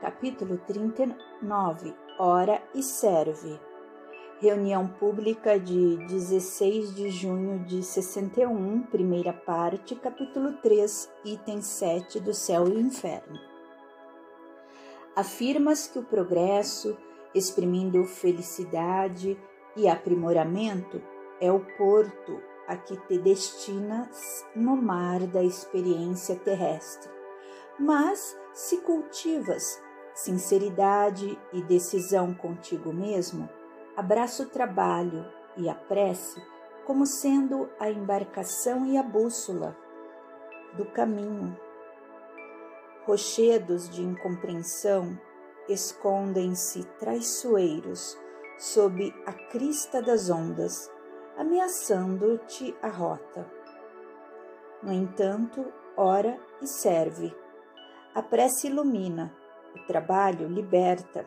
Capítulo 39 Ora e serve. Reunião pública de 16 de junho de 61, primeira parte, capítulo 3, item 7 do céu e inferno. Afirmas que o progresso, exprimindo felicidade e aprimoramento, é o porto a que te destinas no mar da experiência terrestre. Mas se cultivas sinceridade e decisão contigo mesmo, abraça o trabalho e a prece como sendo a embarcação e a bússola do caminho. Rochedos de incompreensão escondem-se traiçoeiros sob a crista das ondas, ameaçando-te a rota. No entanto, ora e serve. A prece ilumina, o trabalho liberta.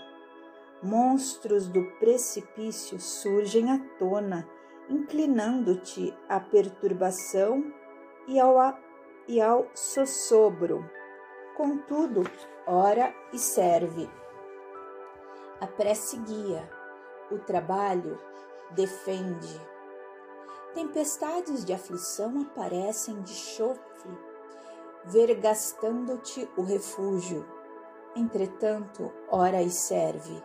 Monstros do precipício surgem à tona, inclinando-te à perturbação e ao, e ao sossobro. Contudo, ora e serve. A prece guia, o trabalho defende. Tempestades de aflição aparecem de chofre, vergastando-te o refúgio Entretanto, ora e serve.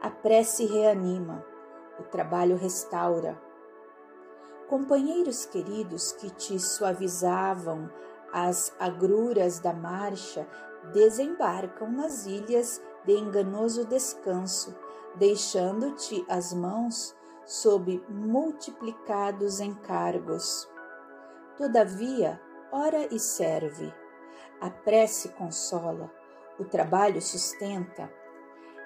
A prece reanima, o trabalho restaura. Companheiros queridos que te suavizavam as agruras da marcha desembarcam nas ilhas de enganoso descanso, deixando-te as mãos sob multiplicados encargos. Todavia, ora e serve. A prece consola, o trabalho sustenta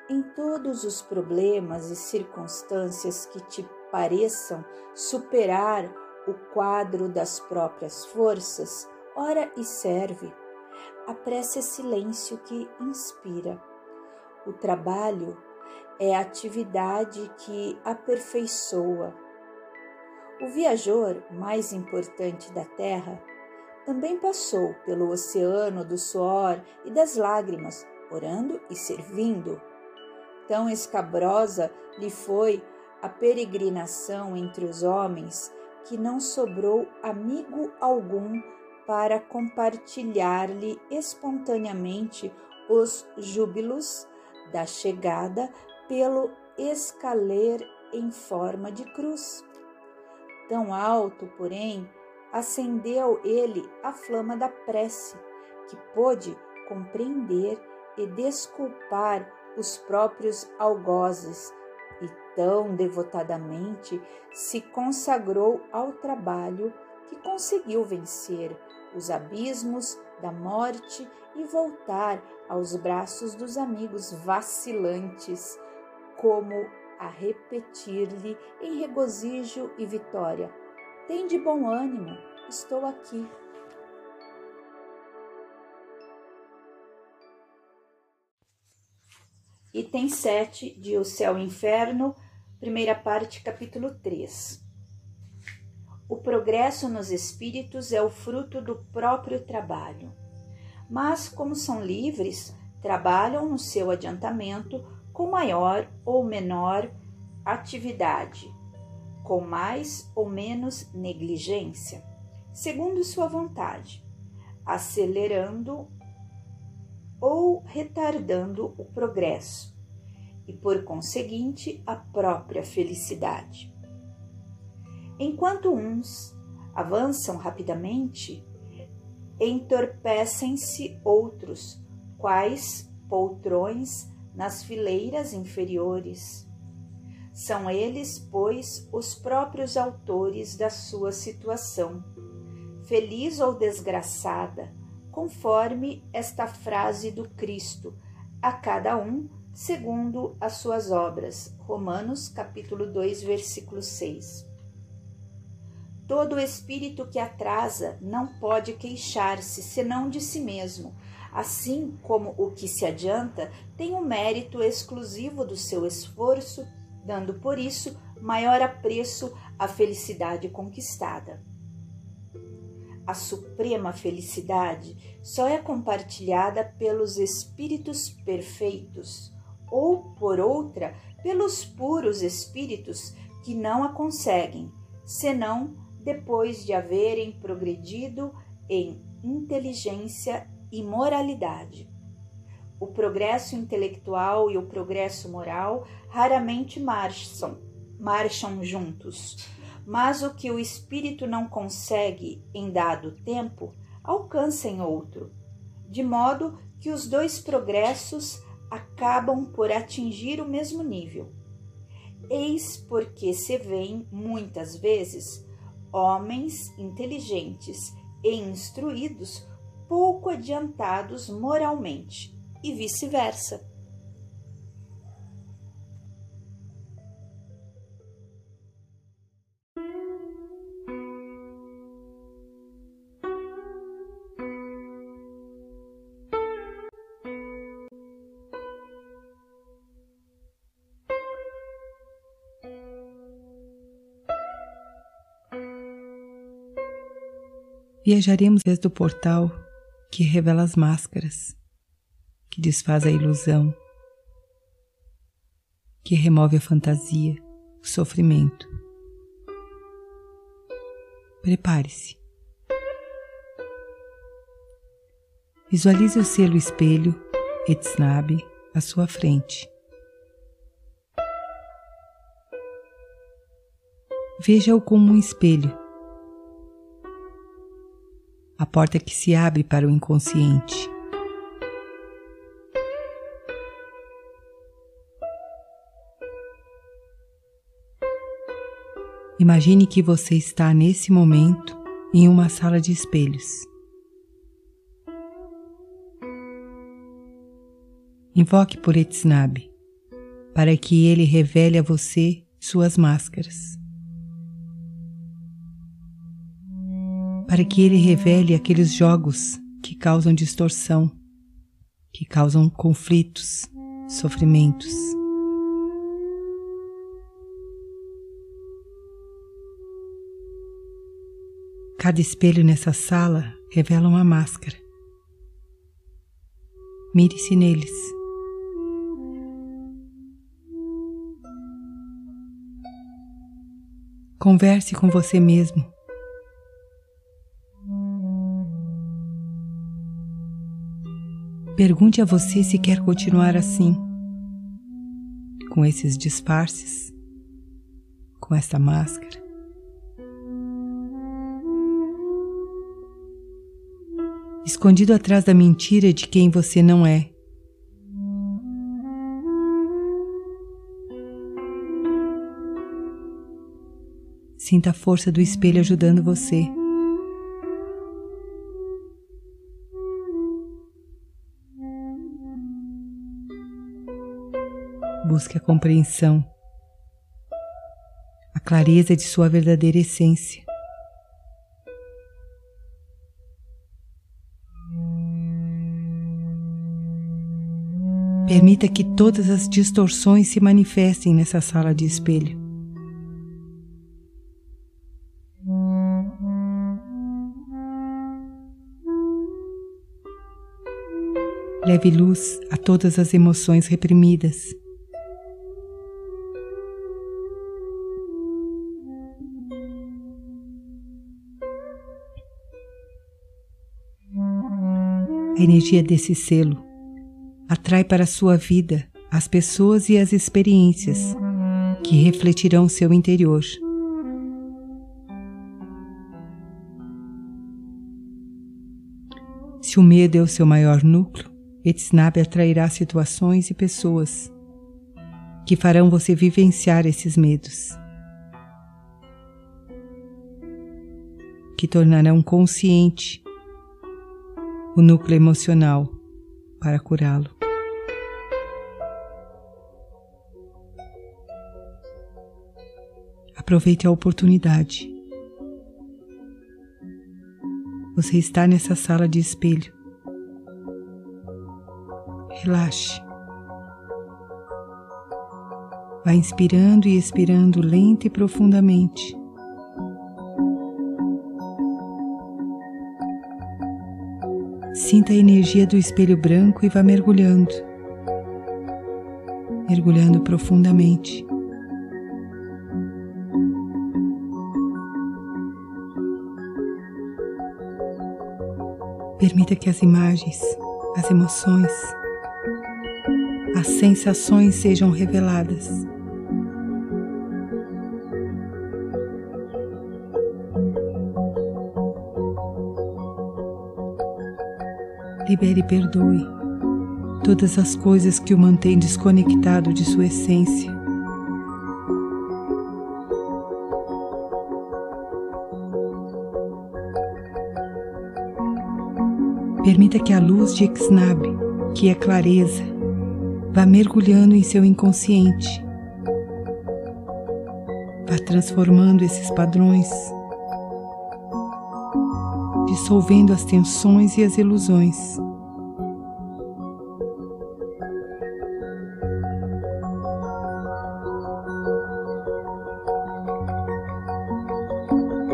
em todos os problemas e circunstâncias que te pareçam superar o quadro das próprias forças, ora e serve. A prece é silêncio que inspira. O trabalho é atividade que aperfeiçoa. O viajor mais importante da Terra também passou pelo oceano do suor e das lágrimas, orando e servindo. Tão escabrosa lhe foi a peregrinação entre os homens que não sobrou amigo algum para compartilhar-lhe espontaneamente os júbilos da chegada pelo escaler em forma de cruz. Tão alto, porém, acendeu ele a flama da prece, que pôde compreender e desculpar os próprios algozes e tão devotadamente se consagrou ao trabalho que conseguiu vencer os abismos da morte e voltar aos braços dos amigos vacilantes, como a repetir-lhe em regozijo e vitória: tem de bom ânimo, estou aqui. Item 7 de O Céu e o Inferno, primeira parte, capítulo 3. O progresso nos espíritos é o fruto do próprio trabalho. Mas, como são livres, trabalham no seu adiantamento com maior ou menor atividade com mais ou menos negligência, segundo sua vontade, acelerando ou retardando o progresso. E, por conseguinte, a própria felicidade. Enquanto uns avançam rapidamente, entorpecem-se outros, quais poltrões nas fileiras inferiores são eles, pois, os próprios autores da sua situação, feliz ou desgraçada, conforme esta frase do Cristo, a cada um segundo as suas obras. Romanos capítulo 2, versículo 6. Todo espírito que atrasa não pode queixar-se senão de si mesmo, assim como o que se adianta tem um mérito exclusivo do seu esforço dando por isso maior apreço à felicidade conquistada. a suprema felicidade só é compartilhada pelos espíritos perfeitos, ou, por outra, pelos puros espíritos que não a conseguem, senão depois de haverem progredido em inteligência e moralidade. O progresso intelectual e o progresso moral raramente marcham, marcham juntos, mas o que o espírito não consegue em dado tempo, alcança em outro, de modo que os dois progressos acabam por atingir o mesmo nível. Eis porque se veem muitas vezes homens inteligentes e instruídos pouco adiantados moralmente, e vice-versa. Viajaremos desde o portal que revela as máscaras, que desfaz a ilusão, que remove a fantasia, o sofrimento. Prepare-se. Visualize o selo espelho Etsnabe à sua frente. Veja-o como um espelho a porta que se abre para o inconsciente. Imagine que você está nesse momento em uma sala de espelhos. Invoque por Etsnabe para que ele revele a você suas máscaras. para que ele revele aqueles jogos que causam distorção, que causam conflitos, sofrimentos. Cada espelho nessa sala revela uma máscara. Mire-se neles. Converse com você mesmo Pergunte a você se quer continuar assim, com esses disfarces, com essa máscara. Escondido atrás da mentira de quem você não é. Sinta a força do espelho ajudando você. Busque a compreensão, a clareza de sua verdadeira essência. Permita que todas as distorções se manifestem nessa sala de espelho. Leve luz a todas as emoções reprimidas. A energia desse selo atrai para sua vida as pessoas e as experiências que refletirão seu interior. Se o medo é o seu maior núcleo, Etsnabe atrairá situações e pessoas que farão você vivenciar esses medos, que tornarão consciente o núcleo emocional para curá-lo. Aproveite a oportunidade. Você está nessa sala de espelho. Relaxe. Vá inspirando e expirando lenta e profundamente. Sinta a energia do espelho branco e vá mergulhando, mergulhando profundamente. Permita que as imagens, as emoções, as sensações sejam reveladas. Libere e perdoe todas as coisas que o mantêm desconectado de sua essência. Permita que a luz de Exnab, que é clareza, vá mergulhando em seu inconsciente, vá transformando esses padrões dissolvendo as tensões e as ilusões.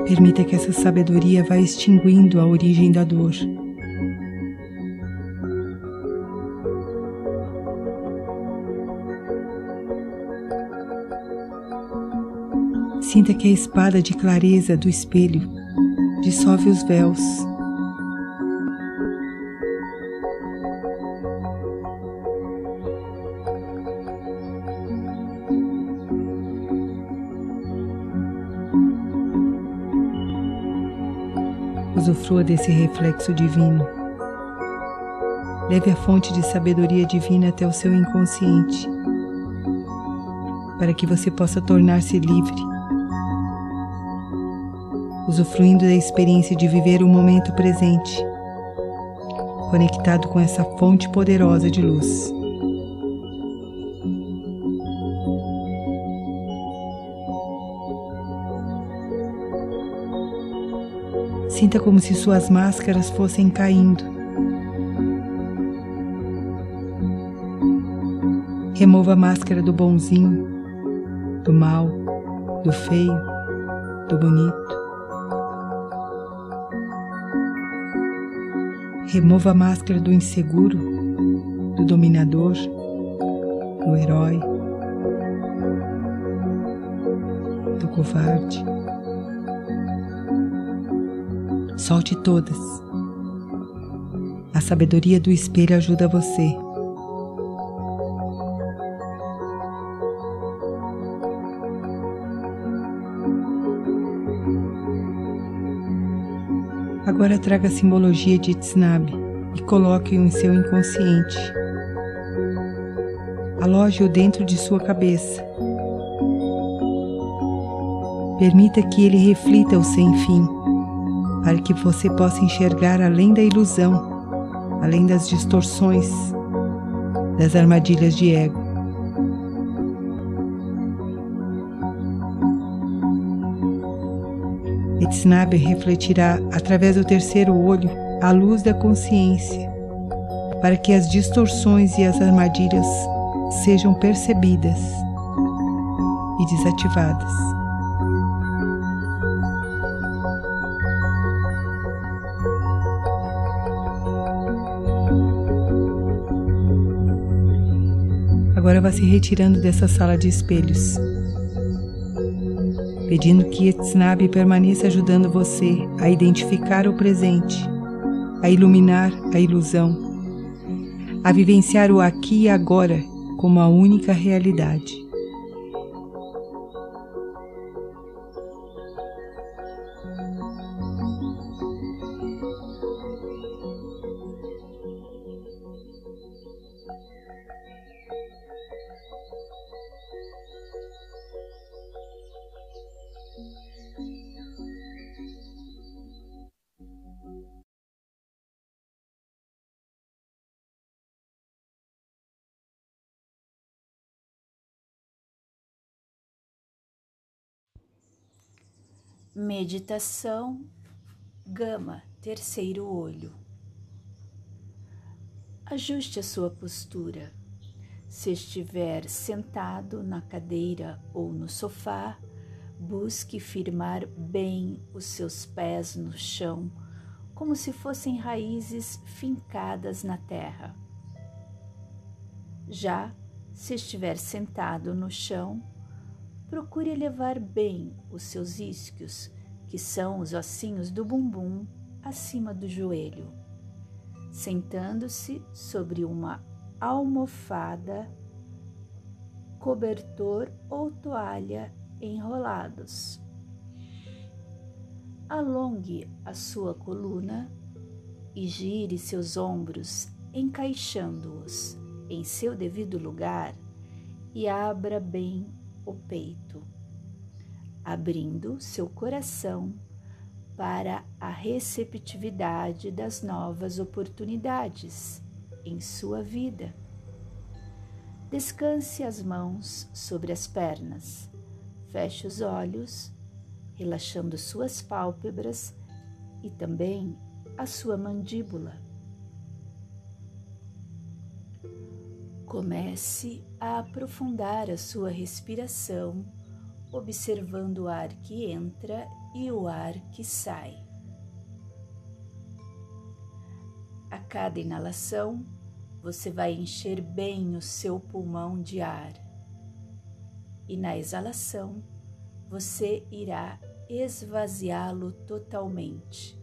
Permita que essa sabedoria vá extinguindo a origem da dor. Sinta que a espada de clareza do espelho dissolve os véus. Usufrua desse reflexo divino. Leve a fonte de sabedoria divina até o seu inconsciente, para que você possa tornar-se livre usufruindo da experiência de viver o momento presente, conectado com essa fonte poderosa de luz. Sinta como se suas máscaras fossem caindo. Remova a máscara do bonzinho, do mal, do feio, do bonito. Remova a máscara do inseguro, do dominador, do herói, do covarde. Solte todas. A sabedoria do espelho ajuda você. Agora traga a simbologia de Tznabe e coloque-o em seu inconsciente. Aloje-o dentro de sua cabeça. Permita que ele reflita o sem fim, para que você possa enxergar além da ilusão, além das distorções, das armadilhas de ego. Etznaber refletirá através do terceiro olho a luz da consciência, para que as distorções e as armadilhas sejam percebidas e desativadas. Agora vá se retirando dessa sala de espelhos pedindo que Etznabe permaneça ajudando você a identificar o presente, a iluminar a ilusão, a vivenciar o aqui e agora como a única realidade. Meditação Gama, terceiro olho. Ajuste a sua postura. Se estiver sentado na cadeira ou no sofá, busque firmar bem os seus pés no chão como se fossem raízes fincadas na terra. Já se estiver sentado no chão, procure elevar bem os seus isquios, que são os ossinhos do bumbum, acima do joelho, sentando-se sobre uma almofada, cobertor ou toalha enrolados. Alongue a sua coluna e gire seus ombros, encaixando-os em seu devido lugar e abra bem o peito, abrindo seu coração para a receptividade das novas oportunidades em sua vida. Descanse as mãos sobre as pernas, feche os olhos, relaxando suas pálpebras e também a sua mandíbula. Comece a aprofundar a sua respiração, observando o ar que entra e o ar que sai. A cada inalação, você vai encher bem o seu pulmão de ar. E na exalação, você irá esvaziá-lo totalmente,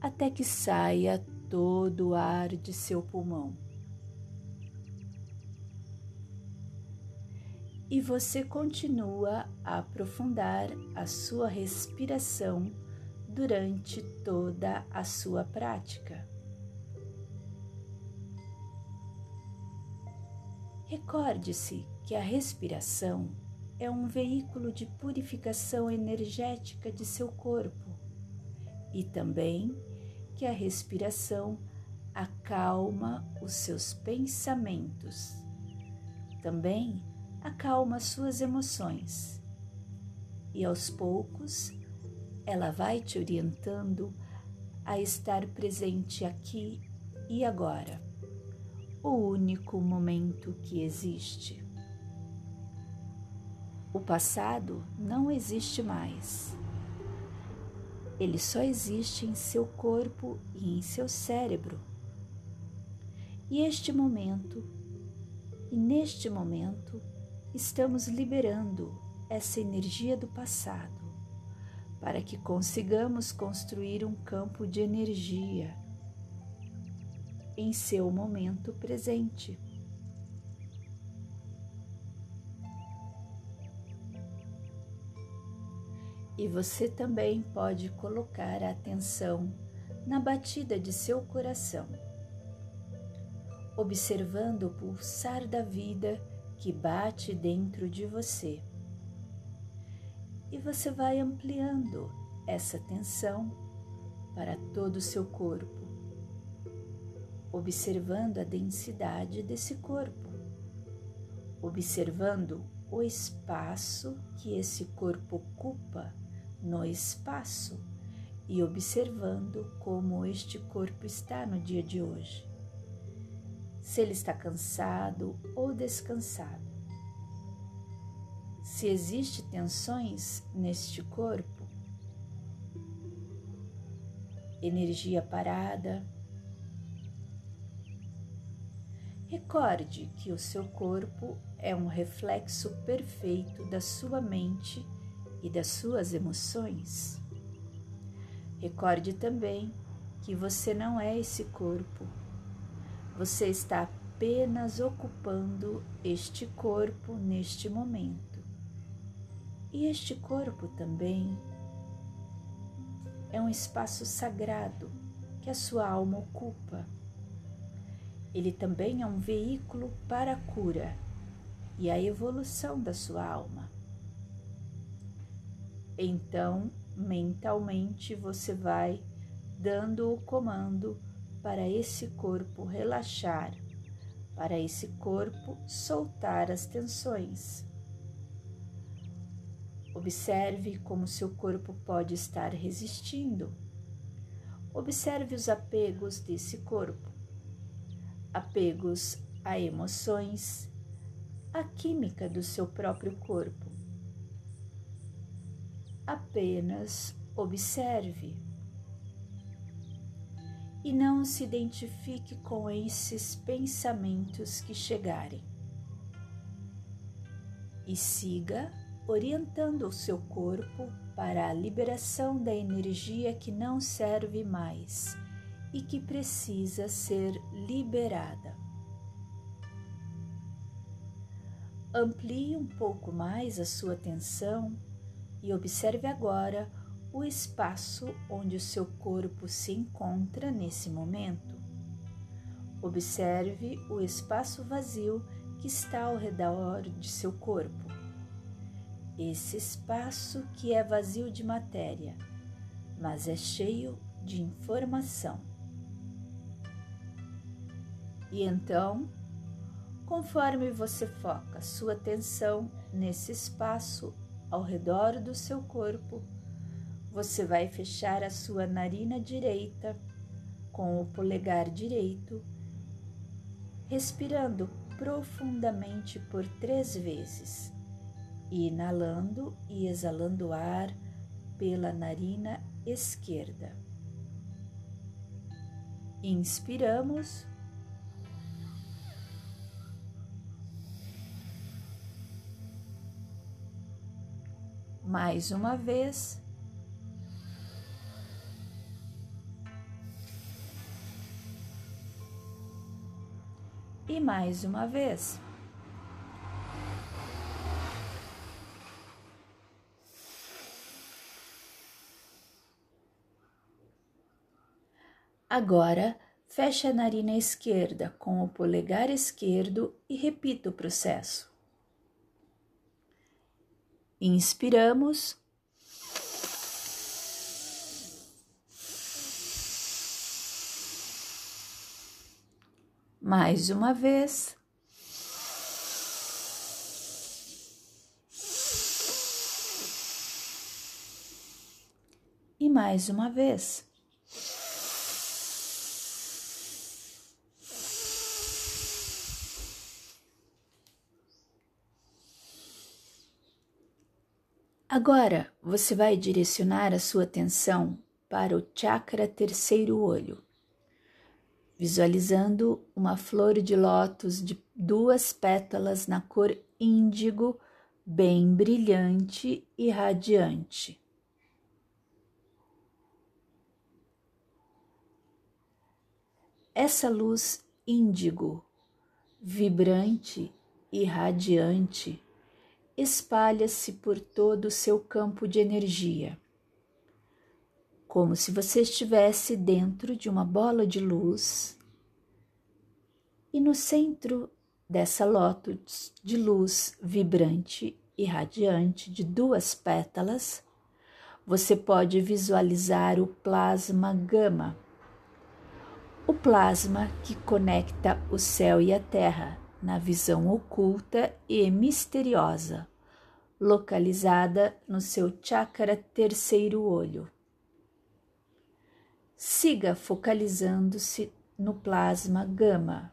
até que saia todo o ar de seu pulmão. E você continua a aprofundar a sua respiração durante toda a sua prática. Recorde-se que a respiração é um veículo de purificação energética de seu corpo e também que a respiração acalma os seus pensamentos. Também acalma suas emoções e aos poucos ela vai te orientando a estar presente aqui e agora, o único momento que existe. O passado não existe mais. Ele só existe em seu corpo e em seu cérebro. E este momento, e neste momento, estamos liberando essa energia do passado para que consigamos construir um campo de energia em seu momento presente. E você também pode colocar a atenção na batida de seu coração, observando o pulsar da vida que bate dentro de você. E você vai ampliando essa tensão para todo o seu corpo, observando a densidade desse corpo, observando o espaço que esse corpo ocupa no espaço e observando como este corpo está no dia de hoje. Se ele está cansado ou descansado. Se existe tensões neste corpo, energia parada. Recorde que o seu corpo é um reflexo perfeito da sua mente e das suas emoções. Recorde também que você não é esse corpo. Você está apenas ocupando este corpo neste momento. E este corpo também é um espaço sagrado que a sua alma ocupa. Ele também é um veículo para a cura e a evolução da sua alma. Então, mentalmente, você vai dando o comando para esse corpo relaxar, para esse corpo soltar as tensões. Observe como seu corpo pode estar resistindo. Observe os apegos desse corpo. Apegos a emoções, a química do seu próprio corpo apenas observe. E não se identifique com esses pensamentos que chegarem. E siga orientando o seu corpo para a liberação da energia que não serve mais e que precisa ser liberada. Amplie um pouco mais a sua atenção e observe agora o espaço onde o seu corpo se encontra nesse momento. Observe o espaço vazio que está ao redor de seu corpo. Esse espaço que é vazio de matéria, mas é cheio de informação. E então, conforme você foca sua atenção nesse espaço ao redor do seu corpo, você vai fechar a sua narina direita com o polegar direito, respirando profundamente por três vezes, inalando e exalando ar pela narina esquerda. Inspiramos. Mais uma vez. E mais uma vez. Agora, feche a narina esquerda com o polegar esquerdo e repita o processo. Inspiramos. Mais uma vez. E mais uma vez. Agora você vai direcionar a sua atenção para o chakra terceiro olho visualizando uma flor de lótus de duas pétalas na cor índigo, bem brilhante e radiante. Essa luz índigo, vibrante e radiante, espalha-se por todo o seu campo de energia como se você estivesse dentro de uma bola de luz e no centro dessa lótus de luz vibrante e radiante de duas pétalas, você pode visualizar o plasma gama, o plasma que conecta o céu e a terra na visão oculta e misteriosa, localizada no seu chakra terceiro olho siga focalizando-se no plasma gama,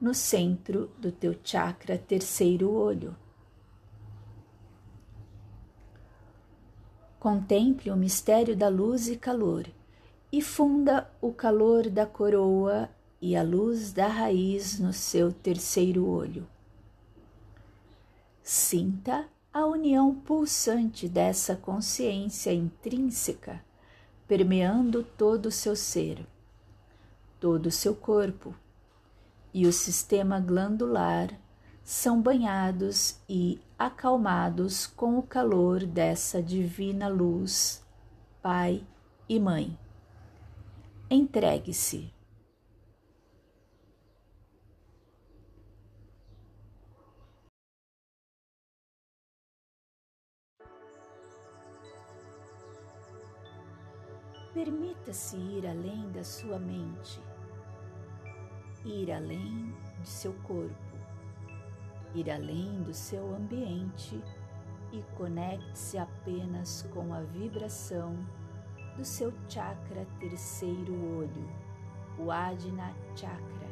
no centro do teu chakra terceiro olho. Contemple o mistério da luz e calor e funda o calor da coroa e a luz da raiz no seu terceiro olho. Sinta a união pulsante dessa consciência intrínseca permeando todo o seu ser, todo o seu corpo, e o sistema glandular são banhados e acalmados com o calor dessa divina luz, Pai e Mãe. Entregue-se. Permita-se ir além da sua mente, ir além de seu corpo, ir além do seu ambiente e conecte-se apenas com a vibração do seu chakra terceiro olho, o Adina Chakra,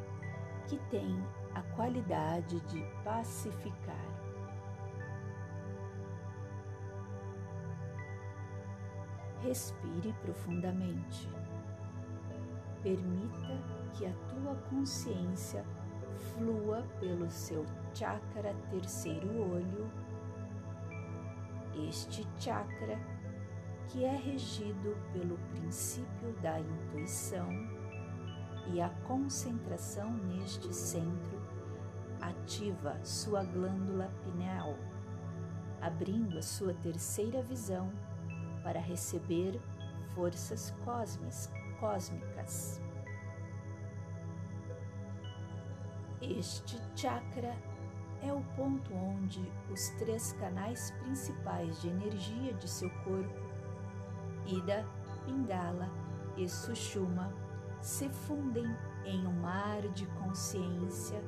que tem a qualidade de pacificar. Respire profundamente. Permita que a tua consciência flua pelo seu chakra terceiro olho. Este chakra que é regido pelo princípio da intuição e a concentração neste centro ativa sua glândula pineal, abrindo a sua terceira visão para receber forças cósmicas. Este chakra é o ponto onde os três canais principais de energia de seu corpo, Ida, Pingala e Sushuma, se fundem em um mar de consciência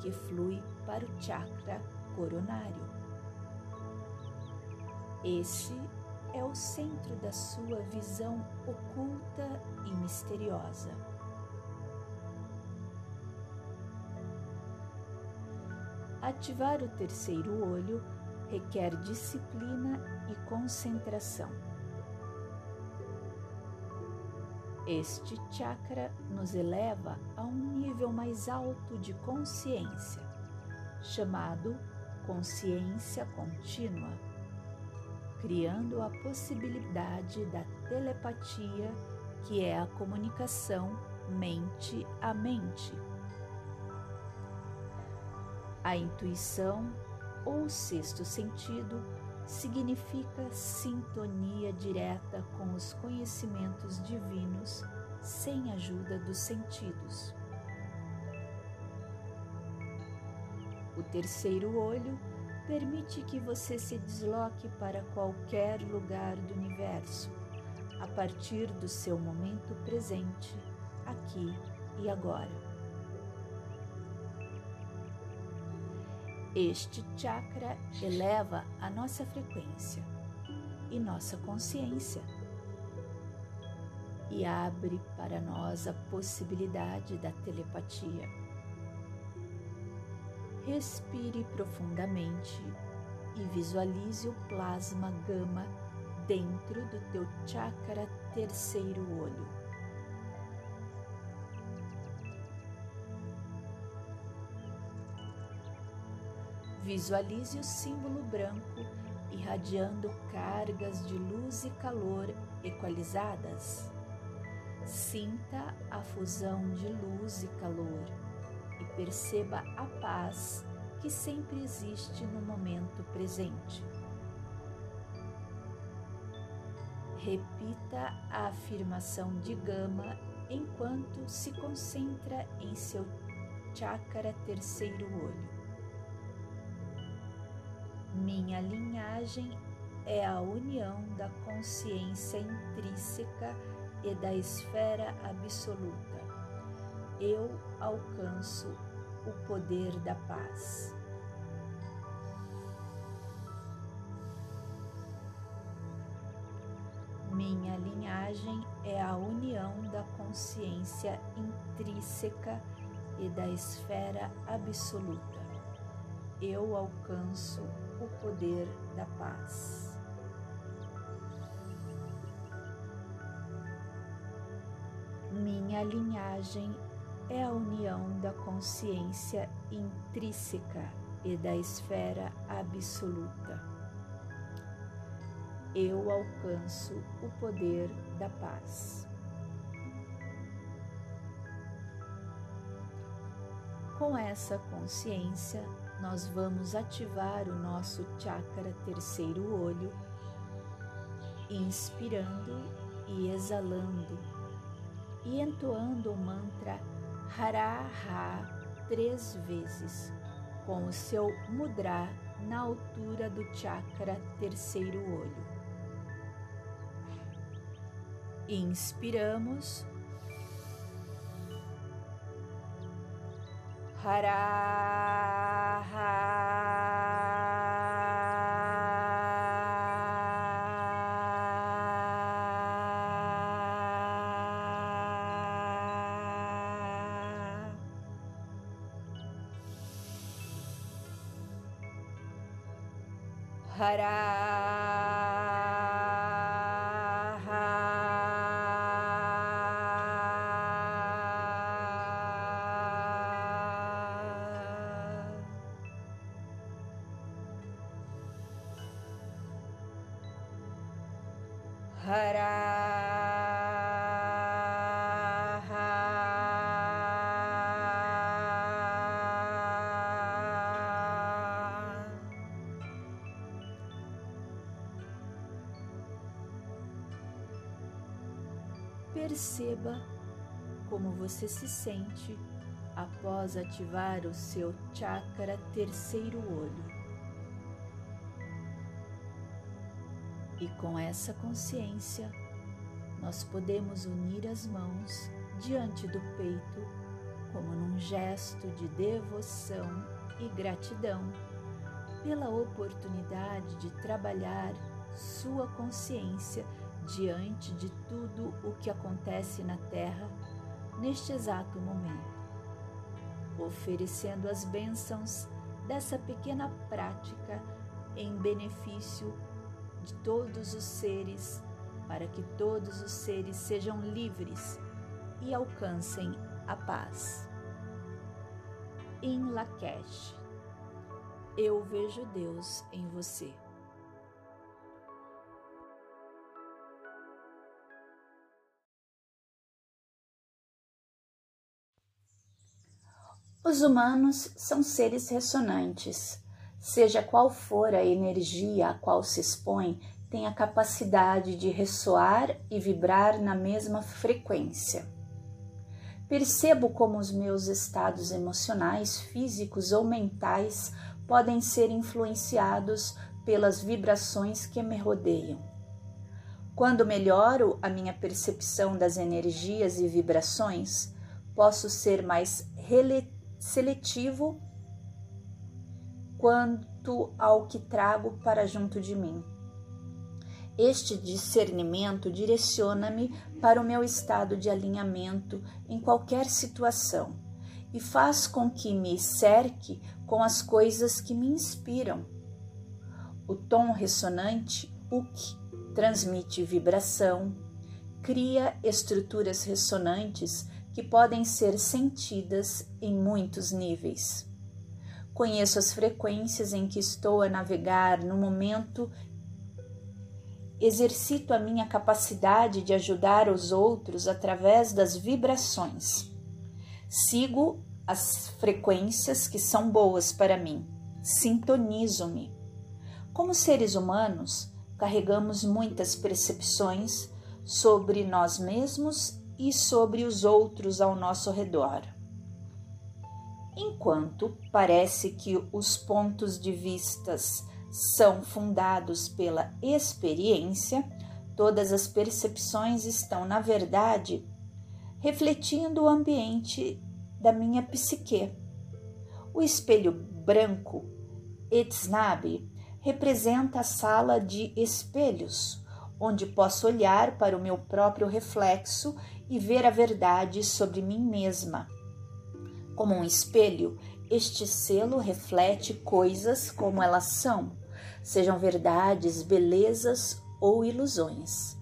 que flui para o chakra coronário. Esse é o centro da sua visão oculta e misteriosa. Ativar o terceiro olho requer disciplina e concentração. Este chakra nos eleva a um nível mais alto de consciência, chamado consciência contínua criando a possibilidade da telepatia, que é a comunicação mente a mente. A intuição ou sexto sentido significa sintonia direta com os conhecimentos divinos sem ajuda dos sentidos. O terceiro olho permite que você se desloque para qualquer lugar do universo, a partir do seu momento presente, aqui e agora. Este chakra eleva a nossa frequência e nossa consciência e abre para nós a possibilidade da telepatia Respire profundamente e visualize o plasma gama dentro do teu chakra terceiro olho. Visualize o símbolo branco irradiando cargas de luz e calor equalizadas. Sinta a fusão de luz e calor e perceba a paz que sempre existe no momento presente. Repita a afirmação de Gama enquanto se concentra em seu chakra terceiro olho. Minha linhagem é a união da consciência intrínseca e da esfera absoluta eu alcanço o poder da paz. Minha linhagem é a união da consciência intrínseca e da esfera absoluta. Eu alcanço o poder da paz. Minha linhagem é a união da consciência intrínseca e da esfera absoluta. Eu alcanço o poder da paz. Com essa consciência, nós vamos ativar o nosso chakra terceiro olho, inspirando e exalando, e entoando o mantra Hara três vezes, com o seu mudra na altura do chakra terceiro olho. Inspiramos. Hara. Perceba como você se sente após ativar o seu chakra terceiro olho. E com essa consciência, nós podemos unir as mãos diante do peito, como num gesto de devoção e gratidão pela oportunidade de trabalhar sua consciência diante de tudo o que acontece na Terra neste exato momento, oferecendo as bênçãos dessa pequena prática em benefício de todos os seres, para que todos os seres sejam livres e alcancem a paz. Em Lakesh, eu vejo Deus em você. Os humanos são seres ressonantes. Seja qual for a energia a qual se expõe, tem a capacidade de ressoar e vibrar na mesma frequência. Percebo como os meus estados emocionais, físicos ou mentais podem ser influenciados pelas vibrações que me rodeiam. Quando melhoro a minha percepção das energias e vibrações, posso ser mais seletivo quanto ao que trago para junto de mim. Este discernimento direciona-me para o meu estado de alinhamento em qualquer situação e faz com que me cerque com as coisas que me inspiram. O tom ressonante, que transmite vibração, cria estruturas ressonantes que podem ser sentidas em muitos níveis. Conheço as frequências em que estou a navegar no momento. Exercito a minha capacidade de ajudar os outros através das vibrações. Sigo as frequências que são boas para mim. Sintonizo-me. Como seres humanos, carregamos muitas percepções sobre nós mesmos e sobre os outros ao nosso redor. Enquanto parece que os pontos de vistas são fundados pela experiência, todas as percepções estão, na verdade, refletindo o ambiente da minha psique. O espelho branco, Etsnabi, representa a sala de espelhos, onde posso olhar para o meu próprio reflexo e ver a verdade sobre mim mesma. Como um espelho, este selo reflete coisas como elas são, sejam verdades, belezas ou ilusões.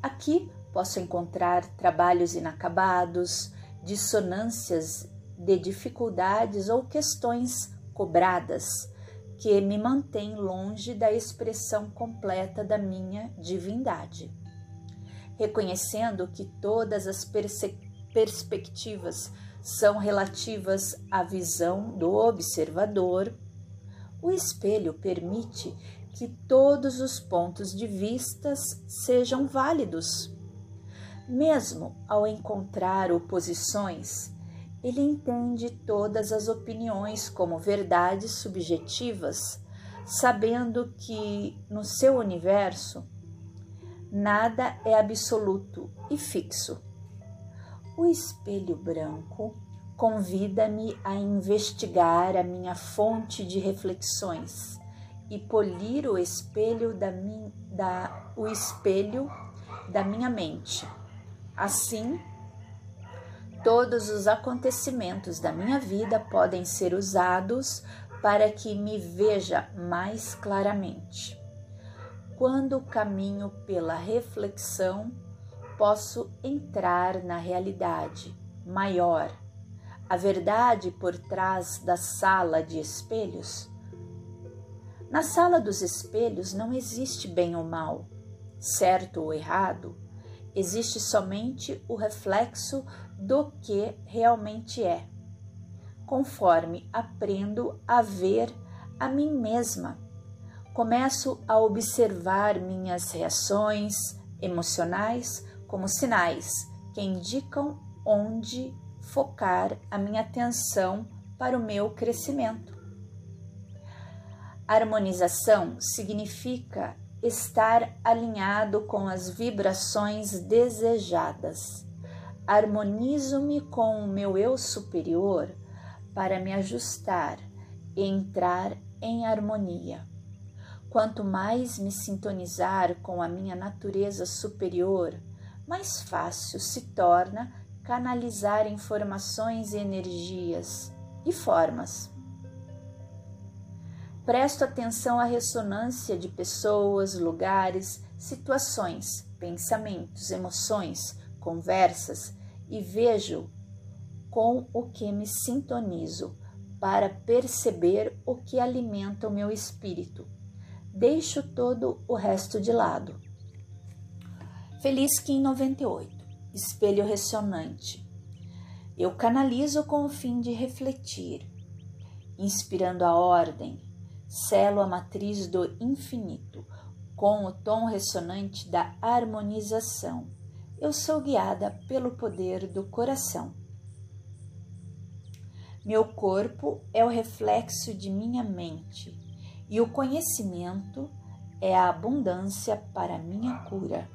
Aqui posso encontrar trabalhos inacabados, dissonâncias de dificuldades ou questões cobradas que me mantêm longe da expressão completa da minha divindade reconhecendo que todas as perspectivas são relativas à visão do observador, o espelho permite que todos os pontos de vistas sejam válidos. Mesmo ao encontrar oposições, ele entende todas as opiniões como verdades subjetivas, sabendo que no seu universo nada é absoluto e fixo. O espelho branco convida-me a investigar a minha fonte de reflexões e polir o espelho da, min, da, o espelho da minha mente. Assim, todos os acontecimentos da minha vida podem ser usados para que me veja mais claramente. Quando caminho pela reflexão, posso entrar na realidade maior, a verdade por trás da sala de espelhos. Na sala dos espelhos não existe bem ou mal, certo ou errado, existe somente o reflexo do que realmente é, conforme aprendo a ver a mim mesma. Começo a observar minhas reações emocionais como sinais que indicam onde focar a minha atenção para o meu crescimento. Harmonização significa estar alinhado com as vibrações desejadas. Harmonizo-me com o meu eu superior para me ajustar e entrar em harmonia. Quanto mais me sintonizar com a minha natureza superior, mais fácil se torna canalizar informações e energias e formas Presto atenção à ressonância de pessoas, lugares, situações, pensamentos, emoções, conversas e vejo com o que me sintonizo para perceber o que alimenta o meu espírito. Deixo todo o resto de lado. Feliz Kim 98 Espelho ressonante. Eu canalizo com o fim de refletir, inspirando a ordem, selo a matriz do infinito, com o tom ressonante da harmonização. Eu sou guiada pelo poder do coração. Meu corpo é o reflexo de minha mente, e o conhecimento é a abundância para minha cura.